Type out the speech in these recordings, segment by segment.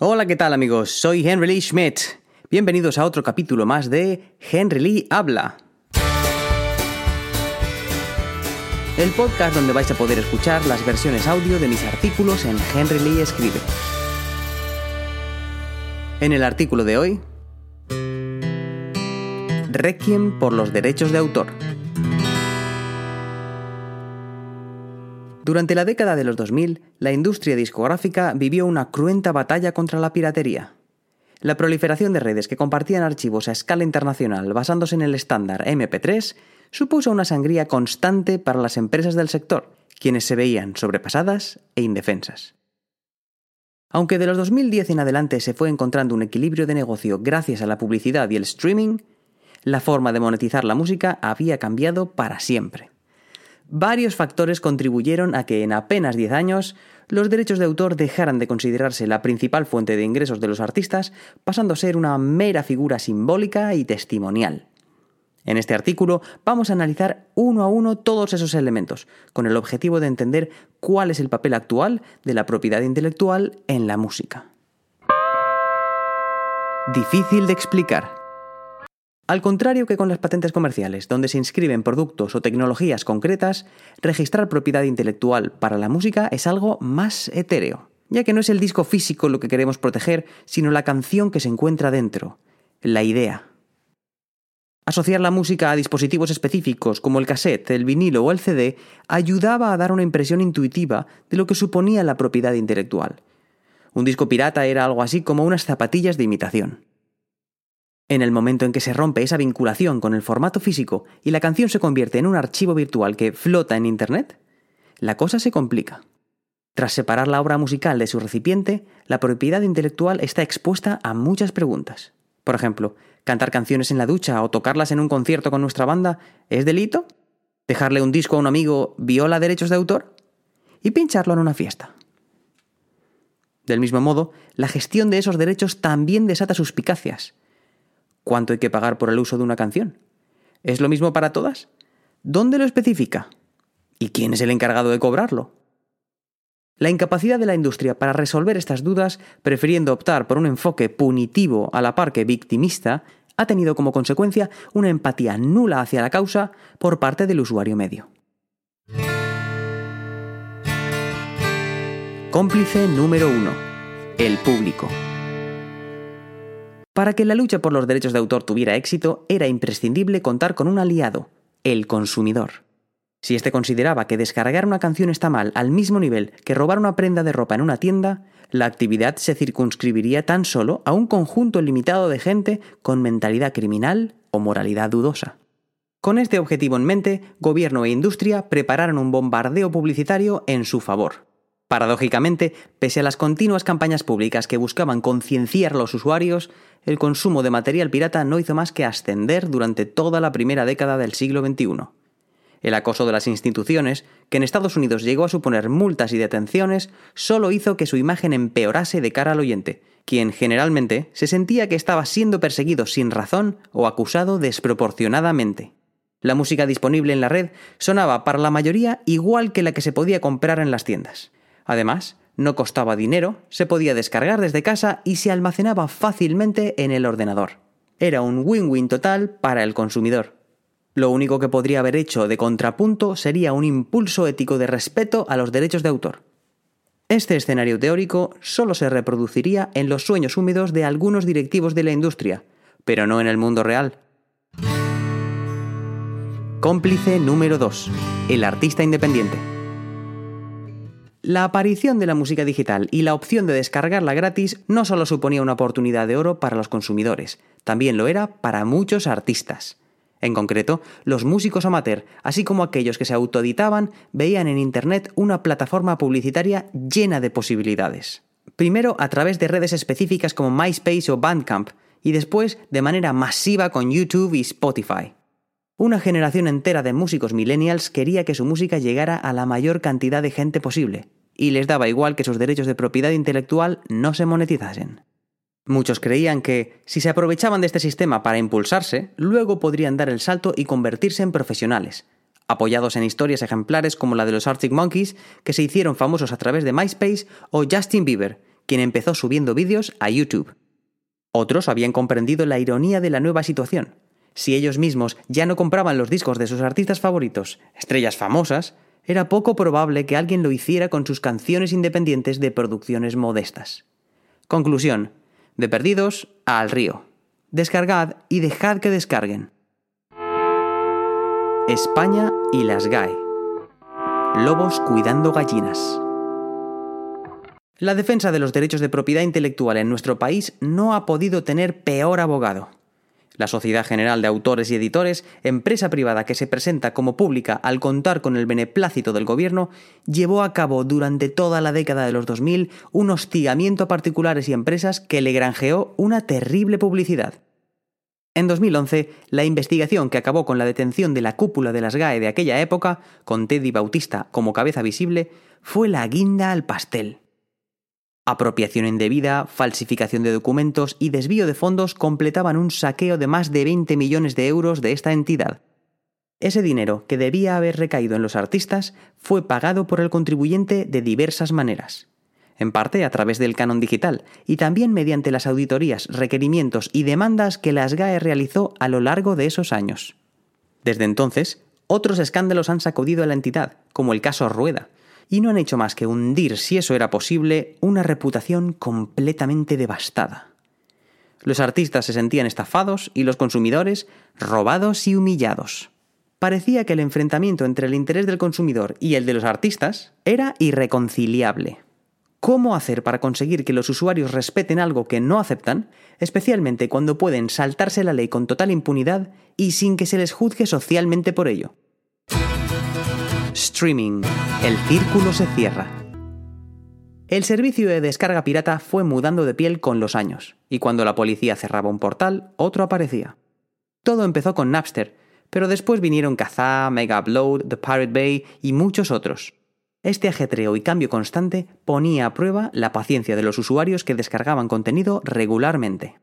Hola, ¿qué tal amigos? Soy Henry Lee Schmidt. Bienvenidos a otro capítulo más de Henry Lee Habla. El podcast donde vais a poder escuchar las versiones audio de mis artículos en Henry Lee Escribe. En el artículo de hoy, Requiem por los derechos de autor. Durante la década de los 2000, la industria discográfica vivió una cruenta batalla contra la piratería. La proliferación de redes que compartían archivos a escala internacional basándose en el estándar MP3 supuso una sangría constante para las empresas del sector, quienes se veían sobrepasadas e indefensas. Aunque de los 2010 en adelante se fue encontrando un equilibrio de negocio gracias a la publicidad y el streaming, la forma de monetizar la música había cambiado para siempre. Varios factores contribuyeron a que en apenas 10 años los derechos de autor dejaran de considerarse la principal fuente de ingresos de los artistas, pasando a ser una mera figura simbólica y testimonial. En este artículo vamos a analizar uno a uno todos esos elementos, con el objetivo de entender cuál es el papel actual de la propiedad intelectual en la música. Difícil de explicar. Al contrario que con las patentes comerciales, donde se inscriben productos o tecnologías concretas, registrar propiedad intelectual para la música es algo más etéreo, ya que no es el disco físico lo que queremos proteger, sino la canción que se encuentra dentro, la idea. Asociar la música a dispositivos específicos como el cassette, el vinilo o el CD ayudaba a dar una impresión intuitiva de lo que suponía la propiedad intelectual. Un disco pirata era algo así como unas zapatillas de imitación. En el momento en que se rompe esa vinculación con el formato físico y la canción se convierte en un archivo virtual que flota en Internet, la cosa se complica. Tras separar la obra musical de su recipiente, la propiedad intelectual está expuesta a muchas preguntas. Por ejemplo, ¿cantar canciones en la ducha o tocarlas en un concierto con nuestra banda es delito? ¿Dejarle un disco a un amigo viola derechos de autor? ¿Y pincharlo en una fiesta? Del mismo modo, la gestión de esos derechos también desata suspicacias. ¿Cuánto hay que pagar por el uso de una canción? ¿Es lo mismo para todas? ¿Dónde lo especifica? ¿Y quién es el encargado de cobrarlo? La incapacidad de la industria para resolver estas dudas, prefiriendo optar por un enfoque punitivo a la par que victimista, ha tenido como consecuencia una empatía nula hacia la causa por parte del usuario medio. Cómplice número 1. El público. Para que la lucha por los derechos de autor tuviera éxito, era imprescindible contar con un aliado, el consumidor. Si éste consideraba que descargar una canción está mal al mismo nivel que robar una prenda de ropa en una tienda, la actividad se circunscribiría tan solo a un conjunto limitado de gente con mentalidad criminal o moralidad dudosa. Con este objetivo en mente, gobierno e industria prepararon un bombardeo publicitario en su favor. Paradójicamente, pese a las continuas campañas públicas que buscaban concienciar a los usuarios, el consumo de material pirata no hizo más que ascender durante toda la primera década del siglo XXI. El acoso de las instituciones, que en Estados Unidos llegó a suponer multas y detenciones, solo hizo que su imagen empeorase de cara al oyente, quien generalmente se sentía que estaba siendo perseguido sin razón o acusado desproporcionadamente. La música disponible en la red sonaba para la mayoría igual que la que se podía comprar en las tiendas. Además, no costaba dinero, se podía descargar desde casa y se almacenaba fácilmente en el ordenador. Era un win-win total para el consumidor. Lo único que podría haber hecho de contrapunto sería un impulso ético de respeto a los derechos de autor. Este escenario teórico solo se reproduciría en los sueños húmedos de algunos directivos de la industria, pero no en el mundo real. Cómplice número 2. El artista independiente. La aparición de la música digital y la opción de descargarla gratis no solo suponía una oportunidad de oro para los consumidores, también lo era para muchos artistas. En concreto, los músicos amateur, así como aquellos que se autoeditaban, veían en Internet una plataforma publicitaria llena de posibilidades. primero a través de redes específicas como MySpace o Bandcamp, y después de manera masiva con YouTube y Spotify. Una generación entera de músicos millennials quería que su música llegara a la mayor cantidad de gente posible, y les daba igual que sus derechos de propiedad intelectual no se monetizasen. Muchos creían que, si se aprovechaban de este sistema para impulsarse, luego podrían dar el salto y convertirse en profesionales, apoyados en historias ejemplares como la de los Arctic Monkeys, que se hicieron famosos a través de MySpace, o Justin Bieber, quien empezó subiendo vídeos a YouTube. Otros habían comprendido la ironía de la nueva situación. Si ellos mismos ya no compraban los discos de sus artistas favoritos, estrellas famosas, era poco probable que alguien lo hiciera con sus canciones independientes de producciones modestas. Conclusión. De perdidos al río. Descargad y dejad que descarguen. España y las GAE. Lobos cuidando gallinas. La defensa de los derechos de propiedad intelectual en nuestro país no ha podido tener peor abogado. La Sociedad General de Autores y Editores, empresa privada que se presenta como pública al contar con el beneplácito del gobierno, llevó a cabo durante toda la década de los 2000 un hostigamiento a particulares y empresas que le granjeó una terrible publicidad. En 2011, la investigación que acabó con la detención de la cúpula de las GAE de aquella época, con Teddy Bautista como cabeza visible, fue la guinda al pastel. Apropiación indebida, falsificación de documentos y desvío de fondos completaban un saqueo de más de 20 millones de euros de esta entidad. Ese dinero, que debía haber recaído en los artistas, fue pagado por el contribuyente de diversas maneras. En parte a través del canon digital y también mediante las auditorías, requerimientos y demandas que la SGAE realizó a lo largo de esos años. Desde entonces, otros escándalos han sacudido a la entidad, como el caso Rueda, y no han hecho más que hundir, si eso era posible, una reputación completamente devastada. Los artistas se sentían estafados y los consumidores robados y humillados. Parecía que el enfrentamiento entre el interés del consumidor y el de los artistas era irreconciliable. ¿Cómo hacer para conseguir que los usuarios respeten algo que no aceptan, especialmente cuando pueden saltarse la ley con total impunidad y sin que se les juzgue socialmente por ello? Streaming. El círculo se cierra. El servicio de descarga pirata fue mudando de piel con los años, y cuando la policía cerraba un portal, otro aparecía. Todo empezó con Napster, pero después vinieron Kazaa, Mega Upload, The Pirate Bay y muchos otros. Este ajetreo y cambio constante ponía a prueba la paciencia de los usuarios que descargaban contenido regularmente.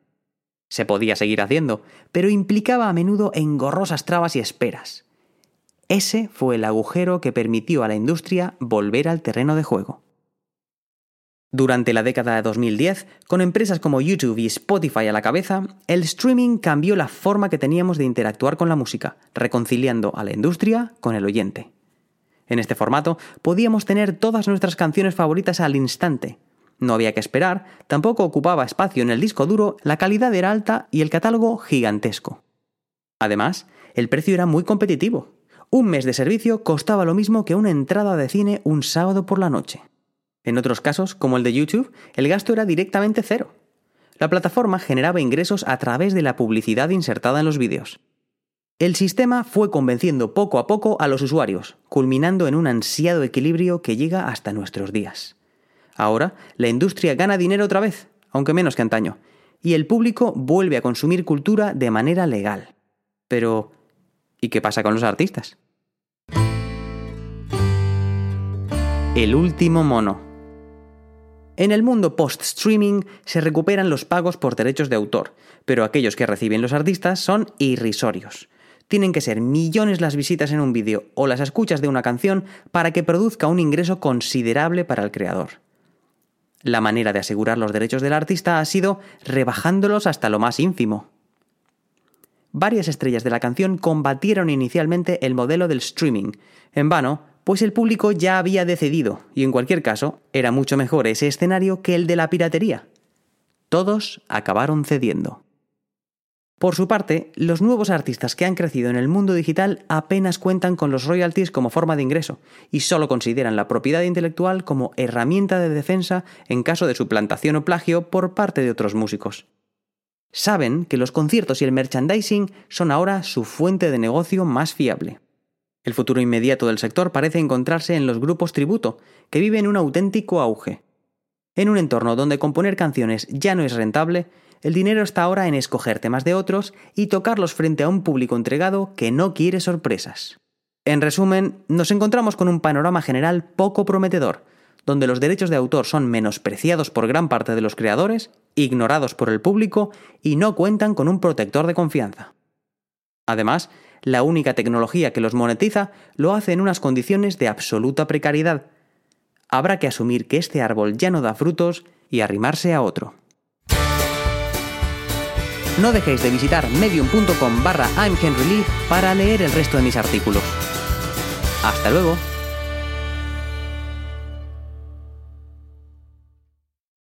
Se podía seguir haciendo, pero implicaba a menudo engorrosas trabas y esperas. Ese fue el agujero que permitió a la industria volver al terreno de juego. Durante la década de 2010, con empresas como YouTube y Spotify a la cabeza, el streaming cambió la forma que teníamos de interactuar con la música, reconciliando a la industria con el oyente. En este formato podíamos tener todas nuestras canciones favoritas al instante. No había que esperar, tampoco ocupaba espacio en el disco duro, la calidad era alta y el catálogo gigantesco. Además, el precio era muy competitivo, un mes de servicio costaba lo mismo que una entrada de cine un sábado por la noche. En otros casos, como el de YouTube, el gasto era directamente cero. La plataforma generaba ingresos a través de la publicidad insertada en los vídeos. El sistema fue convenciendo poco a poco a los usuarios, culminando en un ansiado equilibrio que llega hasta nuestros días. Ahora, la industria gana dinero otra vez, aunque menos que antaño, y el público vuelve a consumir cultura de manera legal. Pero, ¿y qué pasa con los artistas? El último mono. En el mundo post-streaming se recuperan los pagos por derechos de autor, pero aquellos que reciben los artistas son irrisorios. Tienen que ser millones las visitas en un vídeo o las escuchas de una canción para que produzca un ingreso considerable para el creador. La manera de asegurar los derechos del artista ha sido rebajándolos hasta lo más ínfimo. Varias estrellas de la canción combatieron inicialmente el modelo del streaming. En vano, pues el público ya había decidido, y en cualquier caso, era mucho mejor ese escenario que el de la piratería. Todos acabaron cediendo. Por su parte, los nuevos artistas que han crecido en el mundo digital apenas cuentan con los royalties como forma de ingreso y solo consideran la propiedad intelectual como herramienta de defensa en caso de suplantación o plagio por parte de otros músicos. Saben que los conciertos y el merchandising son ahora su fuente de negocio más fiable. El futuro inmediato del sector parece encontrarse en los grupos tributo, que viven un auténtico auge. En un entorno donde componer canciones ya no es rentable, el dinero está ahora en escoger temas de otros y tocarlos frente a un público entregado que no quiere sorpresas. En resumen, nos encontramos con un panorama general poco prometedor, donde los derechos de autor son menospreciados por gran parte de los creadores, ignorados por el público y no cuentan con un protector de confianza. Además, la única tecnología que los monetiza lo hace en unas condiciones de absoluta precariedad. Habrá que asumir que este árbol ya no da frutos y arrimarse a otro. No dejéis de visitar medium.com barra para leer el resto de mis artículos. Hasta luego.